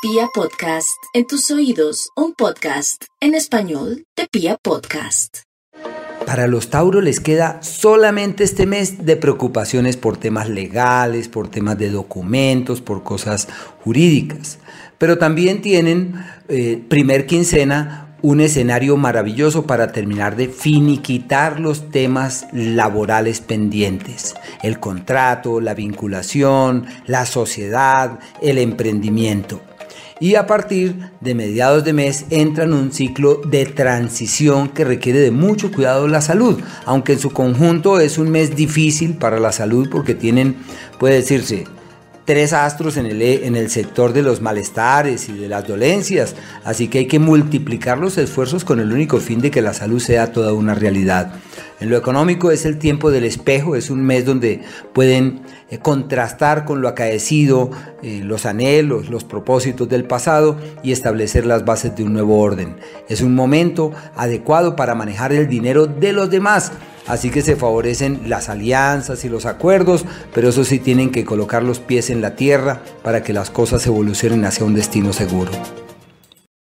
Pia Podcast, en tus oídos, un podcast en español de Pia Podcast. Para los Tauros les queda solamente este mes de preocupaciones por temas legales, por temas de documentos, por cosas jurídicas. Pero también tienen eh, primer quincena un escenario maravilloso para terminar de finiquitar los temas laborales pendientes. El contrato, la vinculación, la sociedad, el emprendimiento y a partir de mediados de mes entra en un ciclo de transición que requiere de mucho cuidado la salud, aunque en su conjunto es un mes difícil para la salud porque tienen, puede decirse, tres astros en el, en el sector de los malestares y de las dolencias, así que hay que multiplicar los esfuerzos con el único fin de que la salud sea toda una realidad. En lo económico es el tiempo del espejo, es un mes donde pueden eh, contrastar con lo acaecido, eh, los anhelos, los propósitos del pasado y establecer las bases de un nuevo orden. Es un momento adecuado para manejar el dinero de los demás Así que se favorecen las alianzas y los acuerdos, pero eso sí tienen que colocar los pies en la tierra para que las cosas evolucionen hacia un destino seguro.